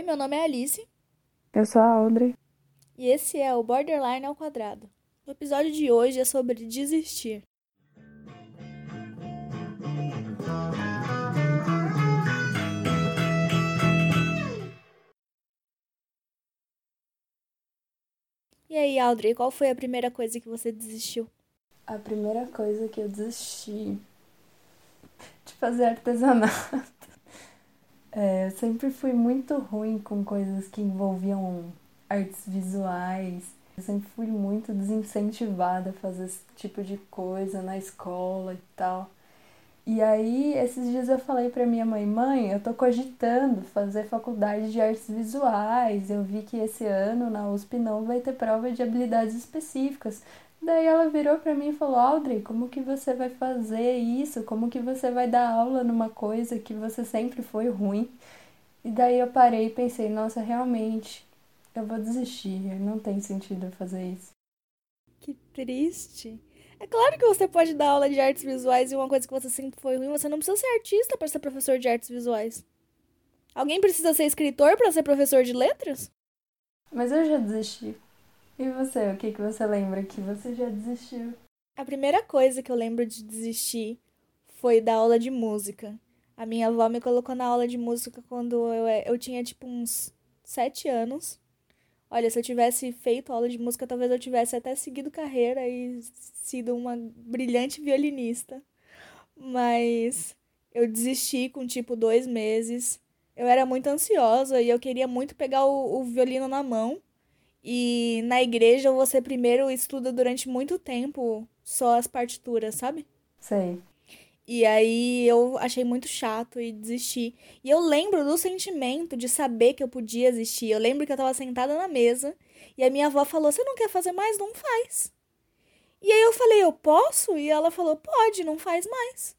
Oi, meu nome é Alice. Eu sou a Audrey. E esse é o Borderline ao Quadrado. O episódio de hoje é sobre desistir. E aí, Audrey, qual foi a primeira coisa que você desistiu? A primeira coisa que eu desisti de fazer artesanato. É, eu sempre fui muito ruim com coisas que envolviam artes visuais. Eu sempre fui muito desincentivada a fazer esse tipo de coisa na escola e tal. E aí, esses dias eu falei pra minha mãe, mãe, eu tô cogitando fazer faculdade de artes visuais. Eu vi que esse ano na USP não vai ter prova de habilidades específicas. Daí ela virou para mim e falou: Audrey, como que você vai fazer isso? Como que você vai dar aula numa coisa que você sempre foi ruim? E daí eu parei e pensei: nossa, realmente, eu vou desistir. Não tem sentido fazer isso. Que triste. É claro que você pode dar aula de artes visuais e uma coisa que você sempre foi ruim. Você não precisa ser artista para ser professor de artes visuais. Alguém precisa ser escritor para ser professor de letras? Mas eu já desisti. E você, o que, que você lembra que você já desistiu? A primeira coisa que eu lembro de desistir foi da aula de música. A minha avó me colocou na aula de música quando eu, eu tinha tipo uns sete anos. Olha, se eu tivesse feito aula de música, talvez eu tivesse até seguido carreira e sido uma brilhante violinista. Mas eu desisti com tipo dois meses. Eu era muito ansiosa e eu queria muito pegar o, o violino na mão. E na igreja você primeiro estuda durante muito tempo só as partituras, sabe? Sei. E aí eu achei muito chato e desisti. E eu lembro do sentimento de saber que eu podia existir. Eu lembro que eu tava sentada na mesa e a minha avó falou: Você não quer fazer mais? Não faz. E aí eu falei: Eu posso? E ela falou: Pode, não faz mais.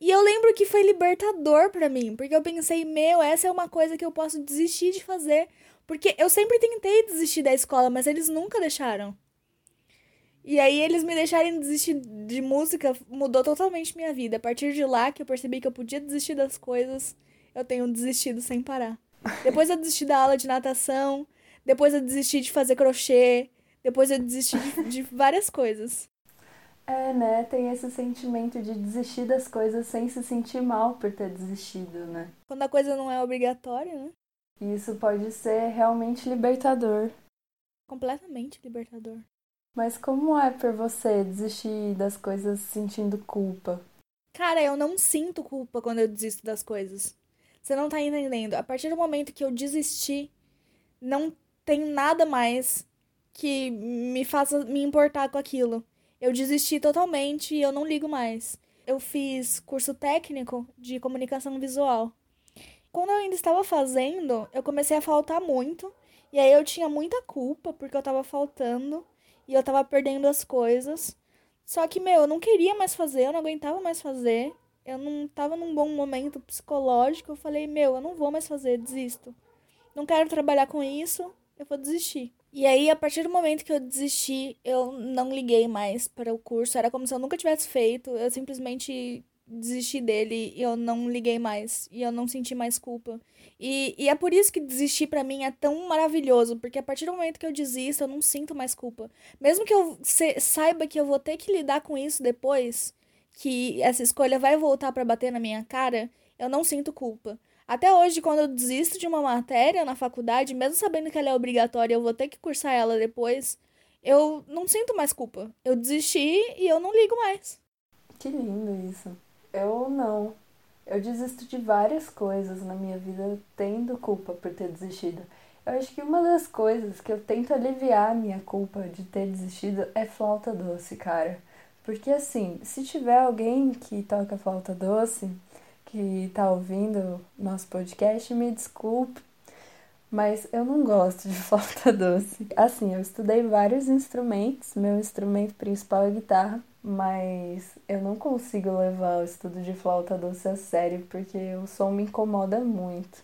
E eu lembro que foi libertador para mim, porque eu pensei: Meu, essa é uma coisa que eu posso desistir de fazer. Porque eu sempre tentei desistir da escola, mas eles nunca deixaram. E aí eles me deixarem desistir de música mudou totalmente minha vida. A partir de lá que eu percebi que eu podia desistir das coisas, eu tenho desistido sem parar. Depois eu desisti da aula de natação, depois eu desisti de fazer crochê, depois eu desisti de, de várias coisas. É, né? Tem esse sentimento de desistir das coisas sem se sentir mal por ter desistido, né? Quando a coisa não é obrigatória, né? E isso pode ser realmente libertador. Completamente libertador. Mas como é por você desistir das coisas sentindo culpa? Cara, eu não sinto culpa quando eu desisto das coisas. Você não tá entendendo. A partir do momento que eu desisti, não tem nada mais que me faça me importar com aquilo. Eu desisti totalmente e eu não ligo mais. Eu fiz curso técnico de comunicação visual. Quando eu ainda estava fazendo, eu comecei a faltar muito. E aí eu tinha muita culpa porque eu tava faltando e eu tava perdendo as coisas. Só que, meu, eu não queria mais fazer, eu não aguentava mais fazer. Eu não tava num bom momento psicológico. Eu falei, meu, eu não vou mais fazer, desisto. Não quero trabalhar com isso, eu vou desistir. E aí, a partir do momento que eu desisti, eu não liguei mais para o curso. Era como se eu nunca tivesse feito. Eu simplesmente desisti dele e eu não liguei mais. E eu não senti mais culpa. E, e é por isso que desistir para mim é tão maravilhoso. Porque a partir do momento que eu desisto, eu não sinto mais culpa. Mesmo que eu saiba que eu vou ter que lidar com isso depois, que essa escolha vai voltar para bater na minha cara, eu não sinto culpa. Até hoje, quando eu desisto de uma matéria na faculdade, mesmo sabendo que ela é obrigatória, eu vou ter que cursar ela depois, eu não sinto mais culpa. Eu desisti e eu não ligo mais. Que lindo isso. Eu não. Eu desisto de várias coisas na minha vida tendo culpa por ter desistido. Eu acho que uma das coisas que eu tento aliviar a minha culpa de ter desistido é flauta doce, cara. Porque assim, se tiver alguém que toca flauta doce, que tá ouvindo nosso podcast, me desculpe, mas eu não gosto de flauta doce. Assim, eu estudei vários instrumentos, meu instrumento principal é guitarra, mas eu não consigo levar o estudo de flauta doce a sério porque o som me incomoda muito.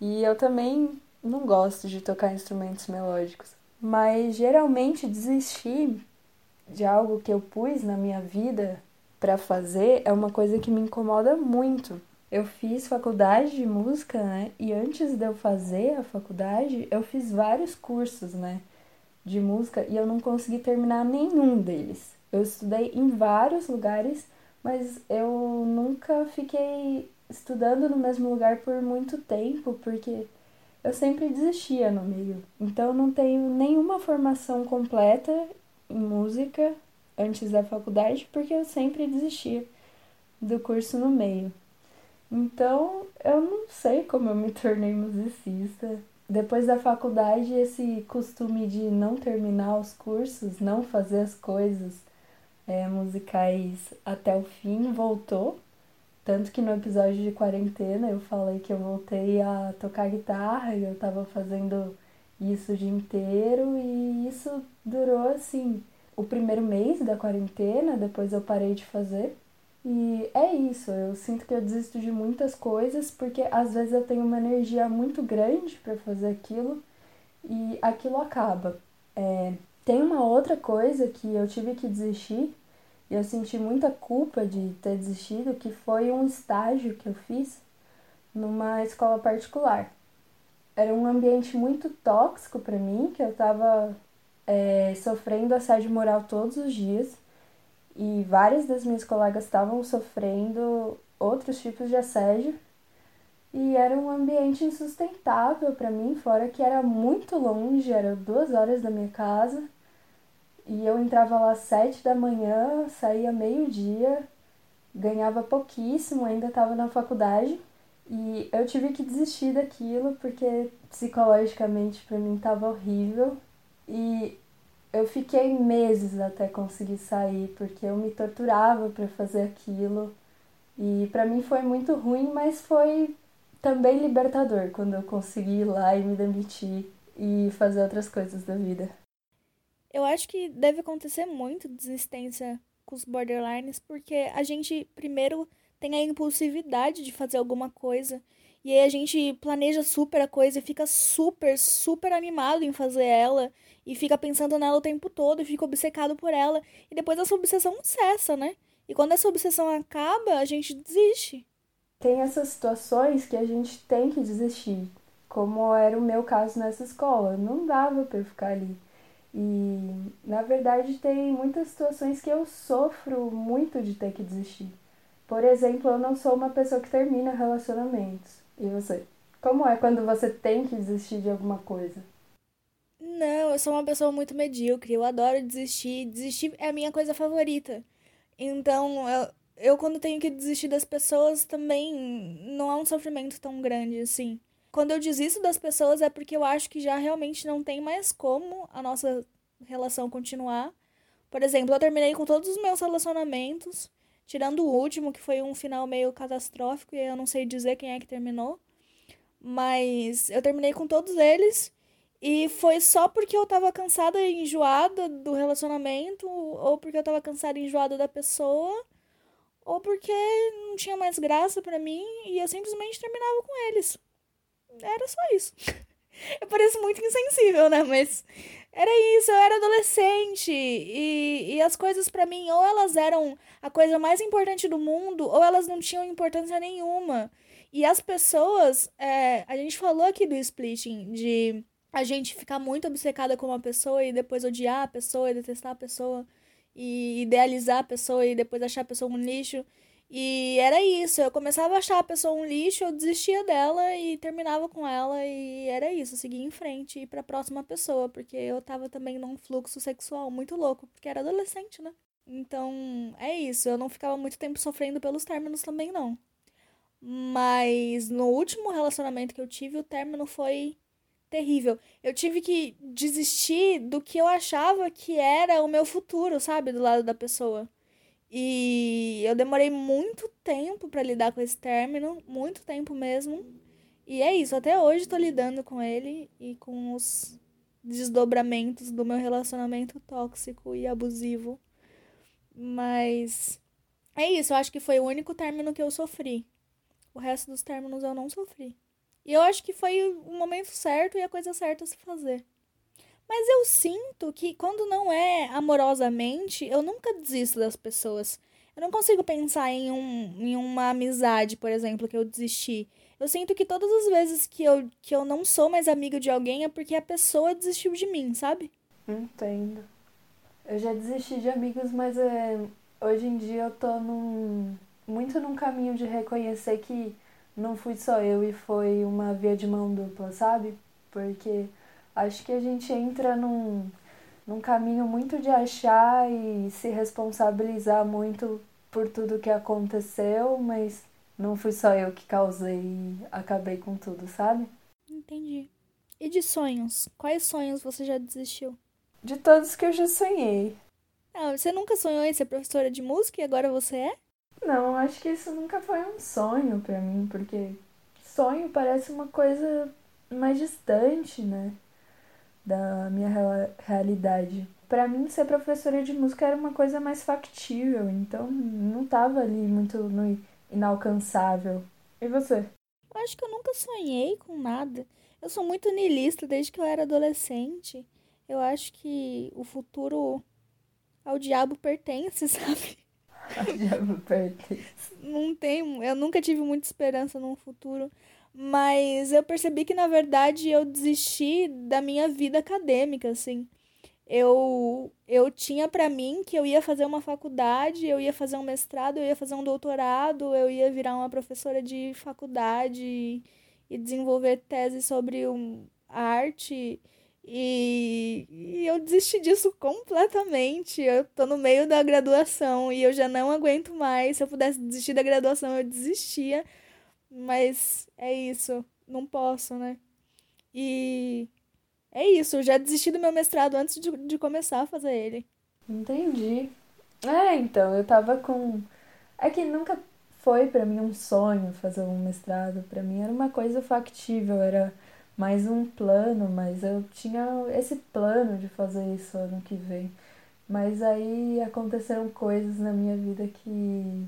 E eu também não gosto de tocar instrumentos melódicos. Mas geralmente desistir de algo que eu pus na minha vida para fazer é uma coisa que me incomoda muito. eu fiz faculdade de música, né? E antes de eu fazer a faculdade, eu fiz vários cursos, né? De música e eu não consegui terminar nenhum deles. Eu estudei em vários lugares, mas eu nunca fiquei estudando no mesmo lugar por muito tempo, porque eu sempre desistia no meio. Então eu não tenho nenhuma formação completa em música antes da faculdade, porque eu sempre desistia do curso no meio. Então, eu não sei como eu me tornei musicista. Depois da faculdade, esse costume de não terminar os cursos, não fazer as coisas é, musicais até o fim voltou. Tanto que no episódio de quarentena eu falei que eu voltei a tocar guitarra e eu tava fazendo isso o dia inteiro e isso durou assim o primeiro mês da quarentena, depois eu parei de fazer. E é isso, eu sinto que eu desisto de muitas coisas porque às vezes eu tenho uma energia muito grande para fazer aquilo e aquilo acaba. É, tem uma outra coisa que eu tive que desistir e eu senti muita culpa de ter desistido, que foi um estágio que eu fiz numa escola particular. Era um ambiente muito tóxico para mim, que eu estava é, sofrendo assédio moral todos os dias. E várias das minhas colegas estavam sofrendo outros tipos de assédio. E era um ambiente insustentável para mim, fora que era muito longe, era duas horas da minha casa e eu entrava lá às sete da manhã, saía meio-dia, ganhava pouquíssimo, ainda estava na faculdade e eu tive que desistir daquilo porque psicologicamente para mim estava horrível e eu fiquei meses até conseguir sair, porque eu me torturava para fazer aquilo. E para mim foi muito ruim, mas foi também libertador quando eu consegui ir lá e me demitir e fazer outras coisas da vida. Eu acho que deve acontecer muito desistência com os borderlines, porque a gente primeiro tem a impulsividade de fazer alguma coisa. E aí a gente planeja super a coisa e fica super, super animado em fazer ela e fica pensando nela o tempo todo e fica obcecado por ela. E depois essa obsessão cessa, né? E quando essa obsessão acaba, a gente desiste. Tem essas situações que a gente tem que desistir, como era o meu caso nessa escola. Não dava para eu ficar ali. E na verdade tem muitas situações que eu sofro muito de ter que desistir. Por exemplo, eu não sou uma pessoa que termina relacionamentos. E você? Como é quando você tem que desistir de alguma coisa? Não, eu sou uma pessoa muito medíocre. Eu adoro desistir. Desistir é a minha coisa favorita. Então, eu, eu quando tenho que desistir das pessoas também não há um sofrimento tão grande assim. Quando eu desisto das pessoas é porque eu acho que já realmente não tem mais como a nossa relação continuar. Por exemplo, eu terminei com todos os meus relacionamentos, tirando o último, que foi um final meio catastrófico, e eu não sei dizer quem é que terminou. Mas eu terminei com todos eles. E foi só porque eu tava cansada e enjoada do relacionamento, ou porque eu tava cansada e enjoada da pessoa, ou porque não tinha mais graça para mim e eu simplesmente terminava com eles. Era só isso. Eu pareço muito insensível, né? Mas era isso, eu era adolescente e, e as coisas para mim ou elas eram a coisa mais importante do mundo ou elas não tinham importância nenhuma. E as pessoas, é, a gente falou aqui do splitting, de a gente ficar muito obcecada com uma pessoa e depois odiar a pessoa e detestar a pessoa e idealizar a pessoa e depois achar a pessoa um lixo. E era isso, eu começava a achar a pessoa um lixo, eu desistia dela e terminava com ela e era isso, seguir em frente e ir pra próxima pessoa, porque eu tava também num fluxo sexual muito louco, porque era adolescente, né? Então, é isso, eu não ficava muito tempo sofrendo pelos términos também não. Mas no último relacionamento que eu tive, o término foi terrível. Eu tive que desistir do que eu achava que era o meu futuro, sabe? Do lado da pessoa. E eu demorei muito tempo para lidar com esse término, muito tempo mesmo. E é isso, até hoje tô lidando com ele e com os desdobramentos do meu relacionamento tóxico e abusivo. Mas é isso, eu acho que foi o único término que eu sofri. O resto dos términos eu não sofri. E eu acho que foi o momento certo e a coisa certa a se fazer. Mas eu sinto que quando não é amorosamente, eu nunca desisto das pessoas. Eu não consigo pensar em, um, em uma amizade, por exemplo, que eu desisti. Eu sinto que todas as vezes que eu, que eu não sou mais amiga de alguém é porque a pessoa desistiu de mim, sabe? Entendo. Eu já desisti de amigos, mas é, hoje em dia eu tô num, muito num caminho de reconhecer que não fui só eu e foi uma via de mão dupla, sabe? Porque acho que a gente entra num, num caminho muito de achar e se responsabilizar muito por tudo que aconteceu, mas não fui só eu que causei e acabei com tudo, sabe? Entendi. E de sonhos? Quais sonhos você já desistiu? De todos que eu já sonhei. Ah, você nunca sonhou em ser professora de música e agora você é? Não, acho que isso nunca foi um sonho para mim, porque sonho parece uma coisa mais distante, né, da minha realidade. Para mim, ser professora de música era uma coisa mais factível, então não tava ali muito no inalcançável. E você? Eu acho que eu nunca sonhei com nada. Eu sou muito niilista desde que eu era adolescente. Eu acho que o futuro ao diabo pertence, sabe? Ao diabo pertence. Não tem, eu nunca tive muita esperança num futuro, mas eu percebi que na verdade eu desisti da minha vida acadêmica, assim eu, eu tinha para mim que eu ia fazer uma faculdade, eu ia fazer um mestrado, eu ia fazer um doutorado, eu ia virar uma professora de faculdade e desenvolver tese sobre um, arte. E, e eu desisti disso completamente. Eu tô no meio da graduação e eu já não aguento mais. Se eu pudesse desistir da graduação, eu desistia. Mas é isso. Não posso, né? E é isso, eu já desisti do meu mestrado antes de, de começar a fazer ele. Entendi. É, então, eu tava com. É que nunca foi para mim um sonho fazer um mestrado. para mim era uma coisa factível, era mais um plano, mas eu tinha esse plano de fazer isso ano que vem. Mas aí aconteceram coisas na minha vida que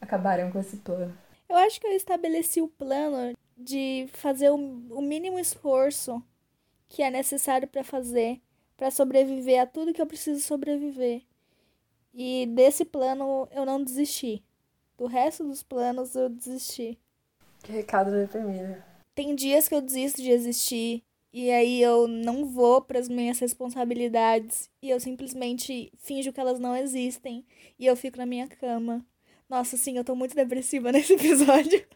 acabaram com esse plano. Eu acho que eu estabeleci o plano de fazer o, o mínimo esforço que é necessário para fazer para sobreviver a tudo que eu preciso sobreviver. E desse plano eu não desisti. Do resto dos planos eu desisti. Que recado deprimido. Tem dias que eu desisto de existir e aí eu não vou para as minhas responsabilidades e eu simplesmente finjo que elas não existem e eu fico na minha cama. Nossa, sim, eu tô muito depressiva nesse episódio.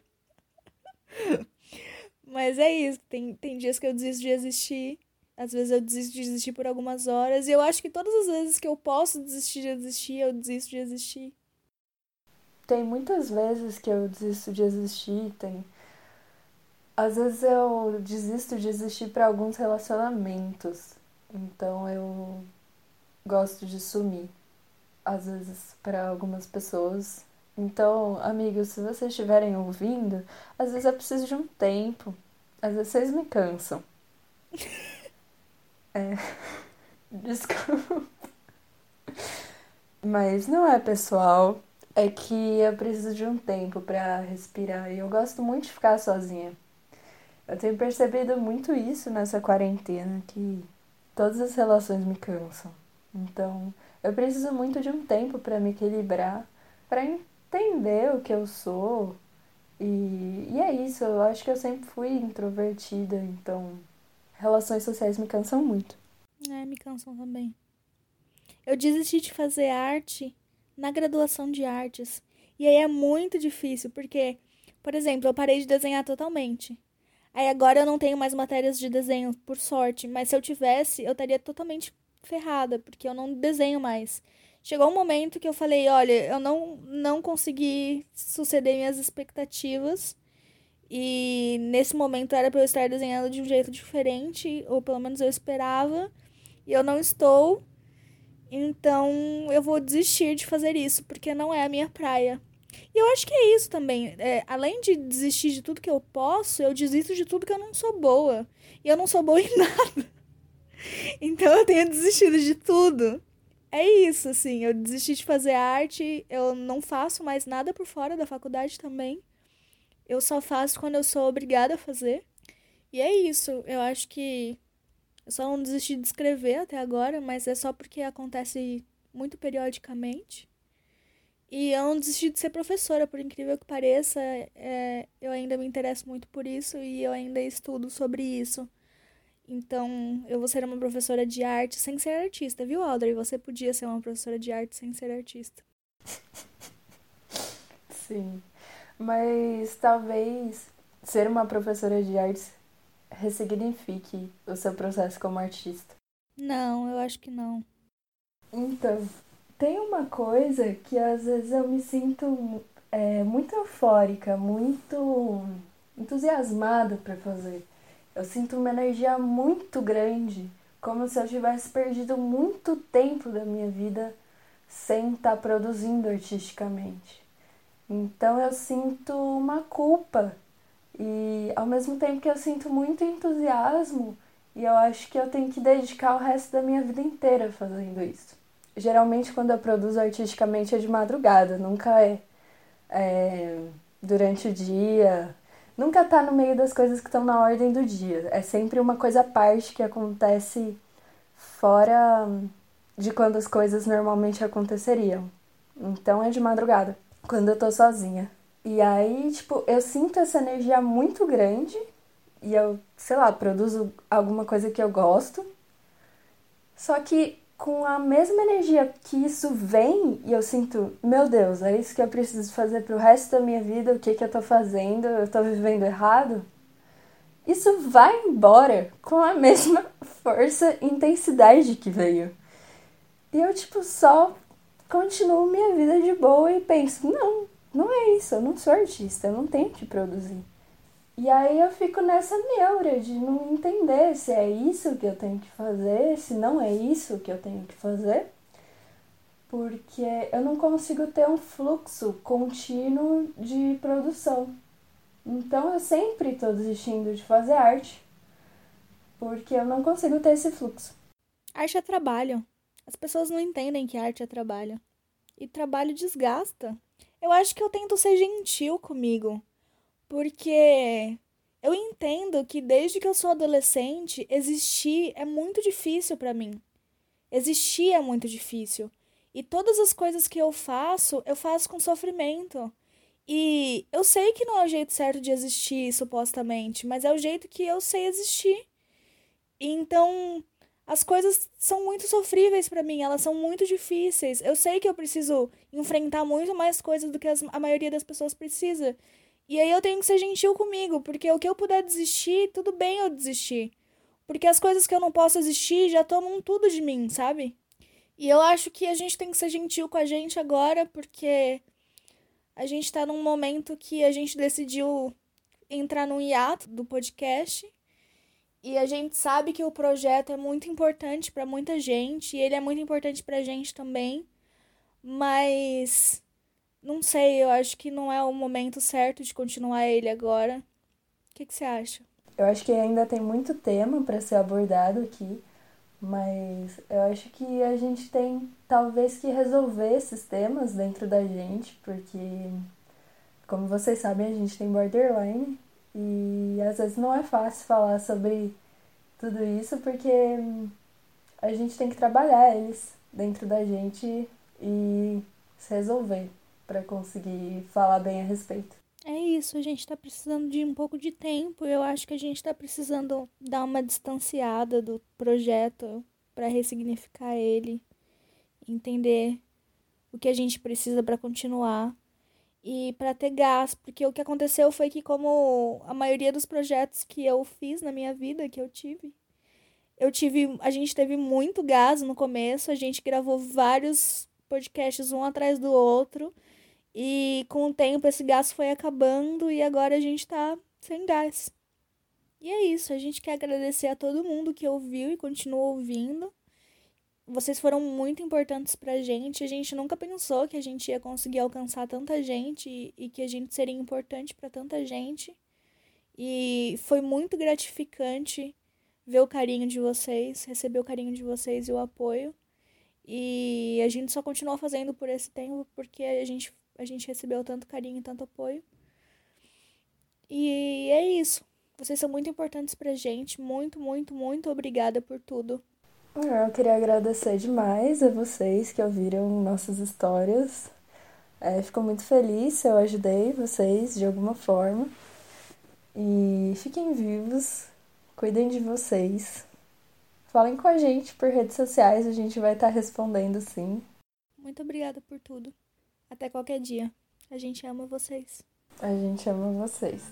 Mas é isso, tem, tem dias que eu desisto de existir. Às vezes eu desisto de existir por algumas horas. E eu acho que todas as vezes que eu posso desistir de existir, eu desisto de existir. Tem muitas vezes que eu desisto de existir, tem. Às vezes eu desisto de existir para alguns relacionamentos. Então eu gosto de sumir. Às vezes para algumas pessoas então, amigos, se vocês estiverem ouvindo, às vezes eu preciso de um tempo. Às vezes vocês me cansam. É. Desculpa. Mas não é pessoal. É que eu preciso de um tempo para respirar. E eu gosto muito de ficar sozinha. Eu tenho percebido muito isso nessa quarentena, que todas as relações me cansam. Então, eu preciso muito de um tempo para me equilibrar, para entender o que eu sou. E, e é isso, eu acho que eu sempre fui introvertida, então relações sociais me cansam muito. É, me cansam também. Eu desisti de fazer arte na graduação de artes. E aí é muito difícil, porque, por exemplo, eu parei de desenhar totalmente. Aí agora eu não tenho mais matérias de desenho, por sorte, mas se eu tivesse, eu estaria totalmente ferrada, porque eu não desenho mais. Chegou um momento que eu falei, olha, eu não, não consegui suceder minhas expectativas. E nesse momento era para eu estar desenhando de um jeito diferente, ou pelo menos eu esperava, e eu não estou. Então eu vou desistir de fazer isso, porque não é a minha praia. E eu acho que é isso também. É, além de desistir de tudo que eu posso, eu desisto de tudo que eu não sou boa. E eu não sou boa em nada. Então eu tenho desistido de tudo é isso, assim. Eu desisti de fazer arte, eu não faço mais nada por fora da faculdade também. Eu só faço quando eu sou obrigada a fazer. E é isso. Eu acho que Eu só não desisti de escrever até agora, mas é só porque acontece muito periodicamente. E eu não desisti de ser professora, por incrível que pareça. É, eu ainda me interesso muito por isso e eu ainda estudo sobre isso. Então, eu vou ser uma professora de arte sem ser artista, viu, Audrey? Você podia ser uma professora de arte sem ser artista. Sim. Mas talvez ser uma professora de artes ressignifique o seu processo como artista. Não, eu acho que não. Então, tem uma coisa que às vezes eu me sinto é, muito eufórica, muito entusiasmada para fazer. Eu sinto uma energia muito grande, como se eu tivesse perdido muito tempo da minha vida sem estar tá produzindo artisticamente. Então eu sinto uma culpa e ao mesmo tempo que eu sinto muito entusiasmo, e eu acho que eu tenho que dedicar o resto da minha vida inteira fazendo isso. Geralmente, quando eu produzo artisticamente, é de madrugada, nunca é, é durante o dia, nunca tá no meio das coisas que estão na ordem do dia. É sempre uma coisa à parte que acontece fora de quando as coisas normalmente aconteceriam. Então é de madrugada, quando eu tô sozinha. E aí, tipo, eu sinto essa energia muito grande e eu, sei lá, produzo alguma coisa que eu gosto. Só que com a mesma energia que isso vem e eu sinto, meu Deus, é isso que eu preciso fazer pro resto da minha vida, o que que eu tô fazendo, eu tô vivendo errado. Isso vai embora com a mesma força e intensidade que veio. E eu, tipo, só continuo minha vida de boa e penso, não, não é isso, eu não sou artista, eu não tenho que produzir. E aí eu fico nessa neura de não entender se é isso que eu tenho que fazer, se não é isso que eu tenho que fazer, porque eu não consigo ter um fluxo contínuo de produção. Então eu sempre estou desistindo de fazer arte, porque eu não consigo ter esse fluxo. Arte é trabalho. As pessoas não entendem que arte é trabalho. E trabalho desgasta. Eu acho que eu tento ser gentil comigo, porque eu entendo que desde que eu sou adolescente, existir é muito difícil para mim. Existir é muito difícil. E todas as coisas que eu faço, eu faço com sofrimento. E eu sei que não é o jeito certo de existir, supostamente, mas é o jeito que eu sei existir. Então, as coisas são muito sofríveis para mim, elas são muito difíceis. Eu sei que eu preciso enfrentar muito mais coisas do que a maioria das pessoas precisa. E aí eu tenho que ser gentil comigo, porque o que eu puder desistir, tudo bem eu desistir. Porque as coisas que eu não posso existir já tomam tudo de mim, sabe? E eu acho que a gente tem que ser gentil com a gente agora, porque a gente tá num momento que a gente decidiu entrar no hiato do podcast e a gente sabe que o projeto é muito importante para muita gente, e ele é muito importante pra gente também. Mas não sei, eu acho que não é o momento certo de continuar ele agora. O que, que você acha? Eu acho que ainda tem muito tema para ser abordado aqui, mas eu acho que a gente tem talvez que resolver esses temas dentro da gente, porque como vocês sabem, a gente tem borderline e às vezes não é fácil falar sobre tudo isso porque a gente tem que trabalhar eles dentro da gente e se resolver para conseguir falar bem a respeito. É isso, a gente tá precisando de um pouco de tempo. Eu acho que a gente tá precisando dar uma distanciada do projeto para ressignificar ele, entender o que a gente precisa para continuar e para ter gás, porque o que aconteceu foi que como a maioria dos projetos que eu fiz na minha vida, que eu tive, eu tive, a gente teve muito gás no começo, a gente gravou vários podcasts um atrás do outro, e com o tempo esse gás foi acabando e agora a gente tá sem gás. E é isso, a gente quer agradecer a todo mundo que ouviu e continua ouvindo vocês foram muito importantes pra gente. A gente nunca pensou que a gente ia conseguir alcançar tanta gente e, que a gente seria importante para tanta gente. E foi muito gratificante ver o carinho de vocês, receber o carinho de vocês e o apoio. E a gente só continuou fazendo por esse tempo porque a gente, a gente recebeu tanto carinho e tanto apoio. E é isso. Vocês são muito importantes pra gente. Muito, muito, muito obrigada por tudo. Eu queria agradecer demais a vocês que ouviram nossas histórias. É, fico muito feliz se eu ajudei vocês de alguma forma. E fiquem vivos, cuidem de vocês. Falem com a gente por redes sociais, a gente vai estar respondendo sim. Muito obrigada por tudo. Até qualquer dia. A gente ama vocês. A gente ama vocês.